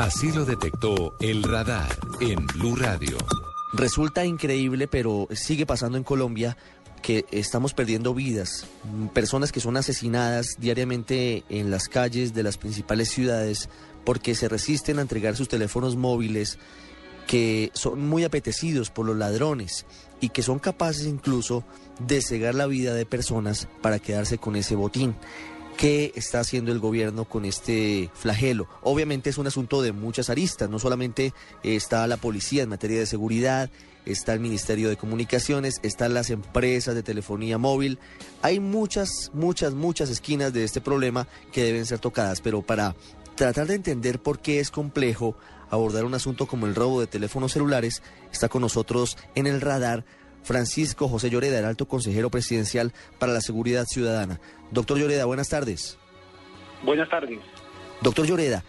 Así lo detectó el radar en Blue Radio. Resulta increíble, pero sigue pasando en Colombia que estamos perdiendo vidas, personas que son asesinadas diariamente en las calles de las principales ciudades porque se resisten a entregar sus teléfonos móviles que son muy apetecidos por los ladrones y que son capaces incluso de cegar la vida de personas para quedarse con ese botín. ¿Qué está haciendo el gobierno con este flagelo? Obviamente es un asunto de muchas aristas, no solamente está la policía en materia de seguridad, está el Ministerio de Comunicaciones, están las empresas de telefonía móvil. Hay muchas, muchas, muchas esquinas de este problema que deben ser tocadas, pero para tratar de entender por qué es complejo abordar un asunto como el robo de teléfonos celulares, está con nosotros en el radar Francisco José Lloreda, el alto consejero presidencial para la seguridad ciudadana. Doctor Lloreda, buenas tardes. Buenas tardes. Doctor Lloreda,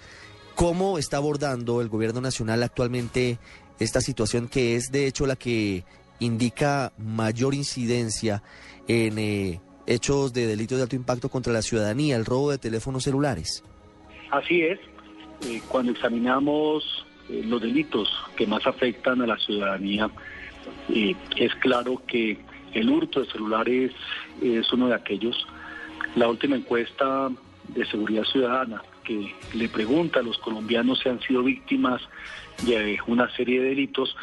¿cómo está abordando el gobierno nacional actualmente esta situación que es de hecho la que indica mayor incidencia en eh, hechos de delitos de alto impacto contra la ciudadanía, el robo de teléfonos celulares? Así es. Eh, cuando examinamos eh, los delitos que más afectan a la ciudadanía, es claro que el hurto de celulares es uno de aquellos. La última encuesta de seguridad ciudadana que le pregunta a los colombianos si han sido víctimas de una serie de delitos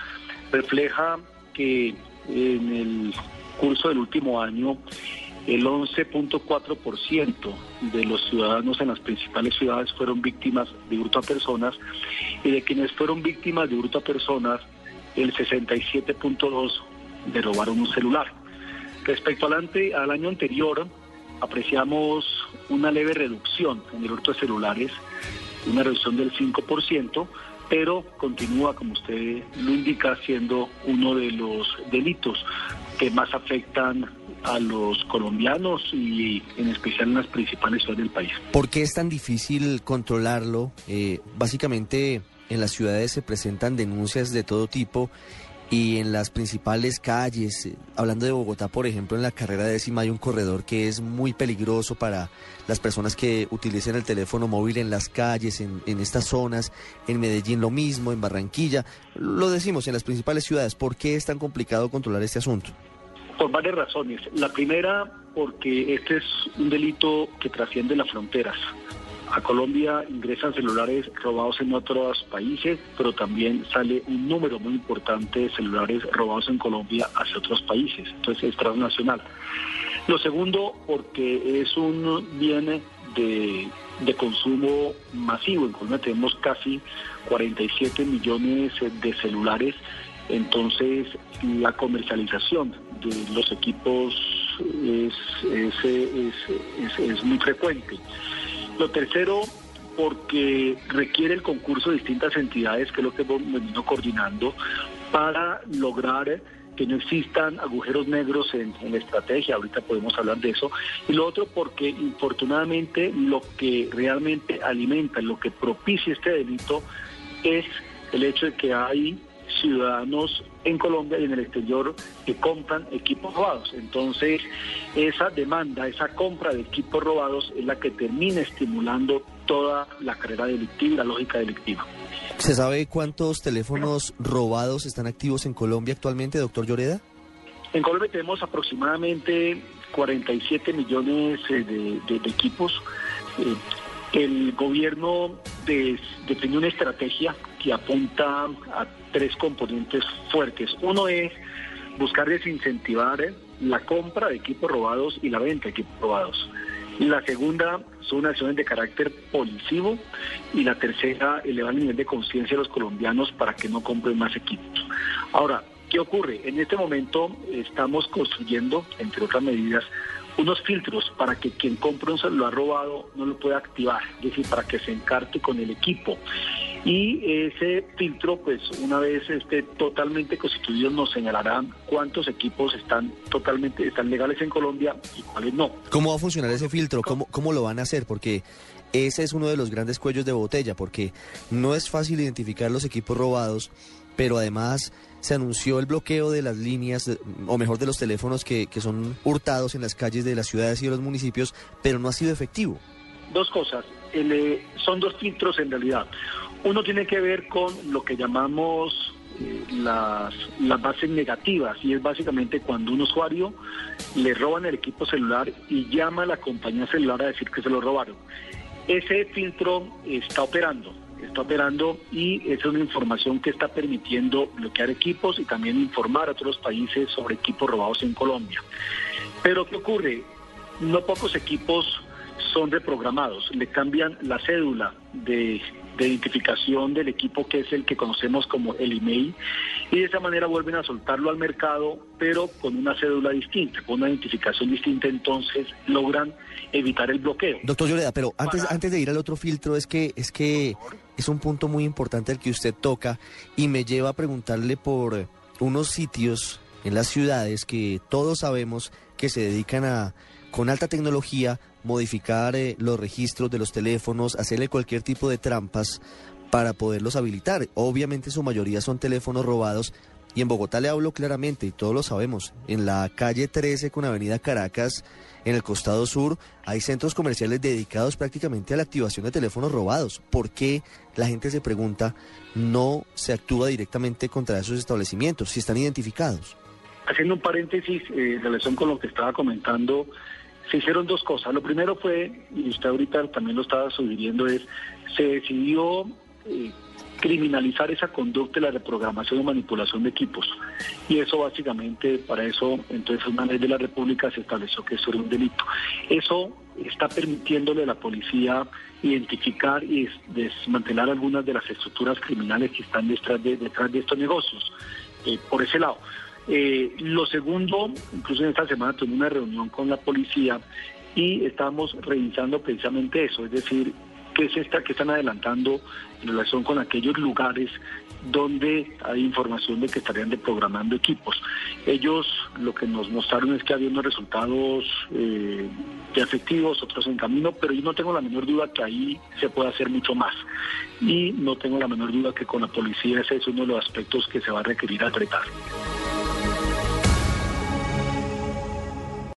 refleja que en el curso del último año el 11.4% de los ciudadanos en las principales ciudades fueron víctimas de hurto a personas y de quienes fueron víctimas de hurto a personas el 67.2 de robar un celular. Respecto al, al año anterior, apreciamos una leve reducción en el hurto de celulares, una reducción del 5%, pero continúa, como usted lo indica, siendo uno de los delitos que más afectan a los colombianos y en especial en las principales ciudades del país. ¿Por qué es tan difícil controlarlo? Eh, básicamente en las ciudades se presentan denuncias de todo tipo y en las principales calles, eh, hablando de Bogotá, por ejemplo, en la carrera décima hay un corredor que es muy peligroso para las personas que utilicen el teléfono móvil en las calles, en, en estas zonas, en Medellín lo mismo, en Barranquilla, lo decimos en las principales ciudades, ¿por qué es tan complicado controlar este asunto? Por varias razones. La primera, porque este es un delito que trasciende las fronteras. A Colombia ingresan celulares robados en otros países, pero también sale un número muy importante de celulares robados en Colombia hacia otros países. Entonces es transnacional. Lo segundo, porque es un bien de, de consumo masivo. En Colombia tenemos casi 47 millones de celulares. Entonces la comercialización de los equipos es, es, es, es muy frecuente. Lo tercero, porque requiere el concurso de distintas entidades, que es lo que hemos venido coordinando, para lograr que no existan agujeros negros en, la estrategia, ahorita podemos hablar de eso, y lo otro porque infortunadamente lo que realmente alimenta, lo que propicia este delito es el hecho de que hay ciudadanos en Colombia y en el exterior que compran equipos robados. Entonces, esa demanda, esa compra de equipos robados es la que termina estimulando toda la carrera delictiva la lógica delictiva. ¿Se sabe cuántos teléfonos robados están activos en Colombia actualmente, doctor Lloreda? En Colombia tenemos aproximadamente 47 millones eh, de, equipos. Eh, el gobierno definió una estrategia que apunta a tres componentes fuertes. Uno es buscar desincentivar la compra de equipos robados y la venta de equipos robados. La segunda son acciones de carácter policivo y la tercera elevar el nivel de conciencia de los colombianos para que no compren más equipos. Ahora, ¿qué ocurre? En este momento estamos construyendo, entre otras medidas, unos filtros para que quien compra un celular robado no lo pueda activar, es decir, para que se encarte con el equipo. Y ese filtro, pues una vez esté totalmente constituido, nos señalará cuántos equipos están totalmente, están legales en Colombia y cuáles no. ¿Cómo va a funcionar ese filtro? ¿Cómo, cómo lo van a hacer? Porque ese es uno de los grandes cuellos de botella, porque no es fácil identificar los equipos robados, pero además se anunció el bloqueo de las líneas, o mejor de los teléfonos que, que son hurtados en las calles de las ciudades y de los municipios, pero no ha sido efectivo. Dos cosas. Eh, son dos filtros en realidad. Uno tiene que ver con lo que llamamos eh, las, las bases negativas y es básicamente cuando un usuario le roban el equipo celular y llama a la compañía celular a decir que se lo robaron. Ese filtro está operando, está operando y es una información que está permitiendo bloquear equipos y también informar a otros países sobre equipos robados en Colombia. Pero ¿qué ocurre? No pocos equipos son reprogramados, le cambian la cédula de, identificación del equipo que es el que conocemos como el email y de esa manera vuelven a soltarlo al mercado pero con una cédula distinta, con una identificación distinta, entonces logran evitar el bloqueo. Doctor Lloreda, pero antes, antes de ir al otro filtro es que es que es un punto muy importante el que usted toca y me lleva a preguntarle por unos sitios en las ciudades que todos sabemos que se dedican a con alta tecnología modificar eh, los registros de los teléfonos, hacerle cualquier tipo de trampas para poderlos habilitar. Obviamente su mayoría son teléfonos robados y en Bogotá le hablo claramente y todos lo sabemos. En la calle 13 con Avenida Caracas, en el costado sur, hay centros comerciales dedicados prácticamente a la activación de teléfonos robados. ¿Por qué la gente se pregunta no se actúa directamente contra esos establecimientos si están identificados? Haciendo un paréntesis eh, en relación con lo que estaba comentando se hicieron dos cosas. Lo primero fue, y usted ahorita también lo estaba sugiriendo, es se decidió eh, criminalizar esa conducta de la reprogramación o manipulación de equipos. Y eso básicamente, para eso, entonces una ley de la República se estableció que eso era un delito. Eso está permitiéndole a la policía identificar y desmantelar algunas de las estructuras criminales que están detrás de, estos negocios. Eh, por ese lado. Eh, lo segundo, incluso en esta semana tuve una reunión con la policía y estamos revisando precisamente eso, es decir, qué es esta que están adelantando en relación con aquellos lugares donde hay información de que estarían deprogramando equipos. Ellos lo que nos mostraron es que había unos resultados eh, efectivos, otros en camino, pero yo no tengo la menor duda que ahí se puede hacer mucho más. Y no tengo la menor duda que con la policía ese es uno de los aspectos que se va a requerir a tratar.